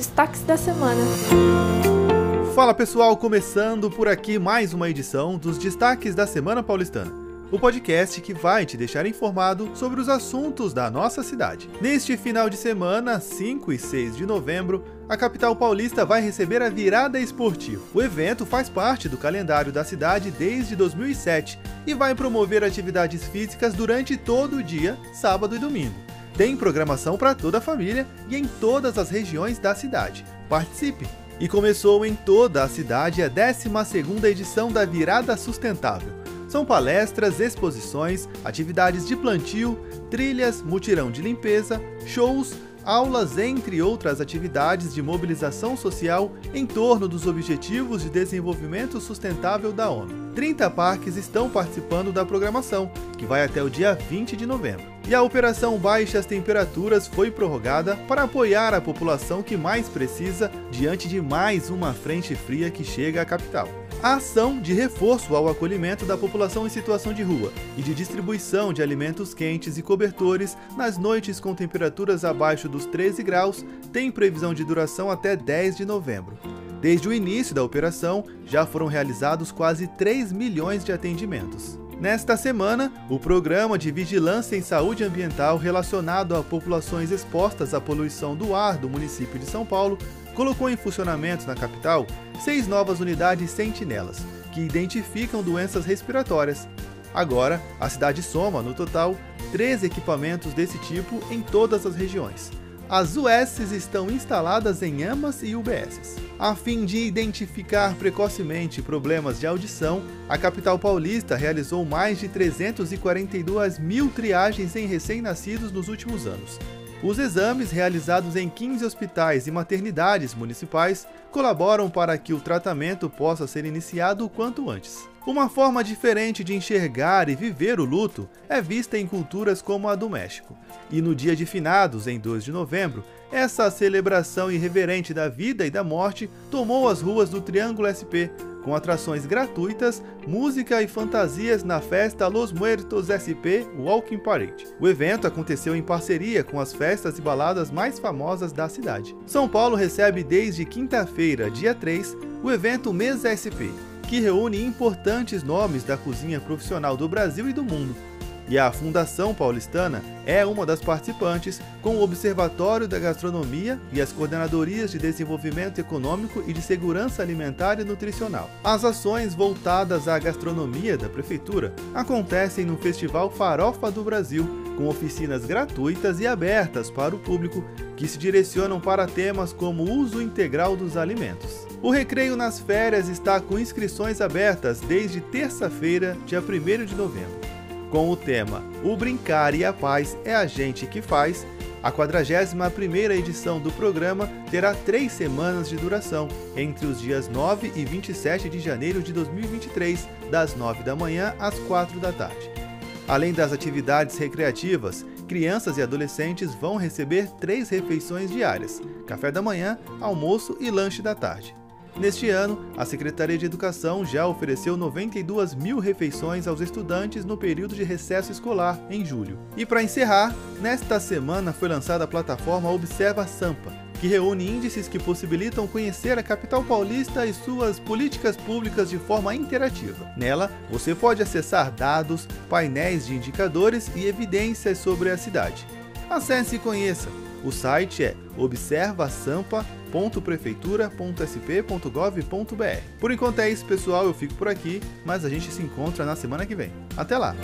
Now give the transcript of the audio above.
destaques da semana. Fala pessoal, começando por aqui mais uma edição dos Destaques da Semana Paulistana o podcast que vai te deixar informado sobre os assuntos da nossa cidade. Neste final de semana, 5 e 6 de novembro, a capital paulista vai receber a Virada Esportiva. O evento faz parte do calendário da cidade desde 2007 e vai promover atividades físicas durante todo o dia, sábado e domingo. Tem programação para toda a família e em todas as regiões da cidade. Participe! E começou em toda a cidade a 12ª edição da Virada Sustentável são palestras, exposições, atividades de plantio, trilhas, mutirão de limpeza, shows, aulas, entre outras atividades de mobilização social em torno dos Objetivos de Desenvolvimento Sustentável da ONU. 30 parques estão participando da programação, que vai até o dia 20 de novembro. E a Operação Baixas Temperaturas foi prorrogada para apoiar a população que mais precisa diante de mais uma frente fria que chega à capital a ação de reforço ao acolhimento da população em situação de rua e de distribuição de alimentos quentes e cobertores nas noites com temperaturas abaixo dos 13 graus tem previsão de duração até 10 de novembro. Desde o início da operação, já foram realizados quase 3 milhões de atendimentos. Nesta semana, o Programa de Vigilância em Saúde Ambiental relacionado a populações expostas à poluição do ar do município de São Paulo colocou em funcionamento na capital seis novas unidades sentinelas, que identificam doenças respiratórias. Agora, a cidade soma, no total, 13 equipamentos desse tipo em todas as regiões. As USs estão instaladas em AMAs e UBSs. A fim de identificar precocemente problemas de audição, a capital paulista realizou mais de 342 mil triagens em recém-nascidos nos últimos anos, os exames realizados em 15 hospitais e maternidades municipais colaboram para que o tratamento possa ser iniciado o quanto antes. Uma forma diferente de enxergar e viver o luto é vista em culturas como a do México. E no dia de finados, em 2 de novembro, essa celebração irreverente da vida e da morte tomou as ruas do Triângulo SP, com atrações gratuitas, música e fantasias na festa Los Muertos SP Walking Parade. O evento aconteceu em parceria com as festas e baladas mais famosas da cidade. São Paulo recebe desde quinta-feira, dia 3, o evento Mesa SP, que reúne importantes nomes da cozinha profissional do Brasil e do mundo e a Fundação Paulistana é uma das participantes, com o Observatório da Gastronomia e as Coordenadorias de Desenvolvimento Econômico e de Segurança Alimentar e Nutricional. As ações voltadas à gastronomia da Prefeitura acontecem no Festival Farofa do Brasil, com oficinas gratuitas e abertas para o público que se direcionam para temas como o uso integral dos alimentos. O recreio nas férias está com inscrições abertas desde terça-feira, dia 1 de novembro com o tema O Brincar e a Paz é a Gente que Faz, a 41ª edição do programa terá três semanas de duração, entre os dias 9 e 27 de janeiro de 2023, das 9 da manhã às 4 da tarde. Além das atividades recreativas, crianças e adolescentes vão receber três refeições diárias: café da manhã, almoço e lanche da tarde. Neste ano, a Secretaria de Educação já ofereceu 92 mil refeições aos estudantes no período de recesso escolar, em julho. E para encerrar, nesta semana foi lançada a plataforma Observa Sampa, que reúne índices que possibilitam conhecer a capital paulista e suas políticas públicas de forma interativa. Nela, você pode acessar dados, painéis de indicadores e evidências sobre a cidade. Acesse e conheça. O site é observasampa.prefeitura.sp.gov.br. Por enquanto é isso, pessoal. Eu fico por aqui, mas a gente se encontra na semana que vem. Até lá!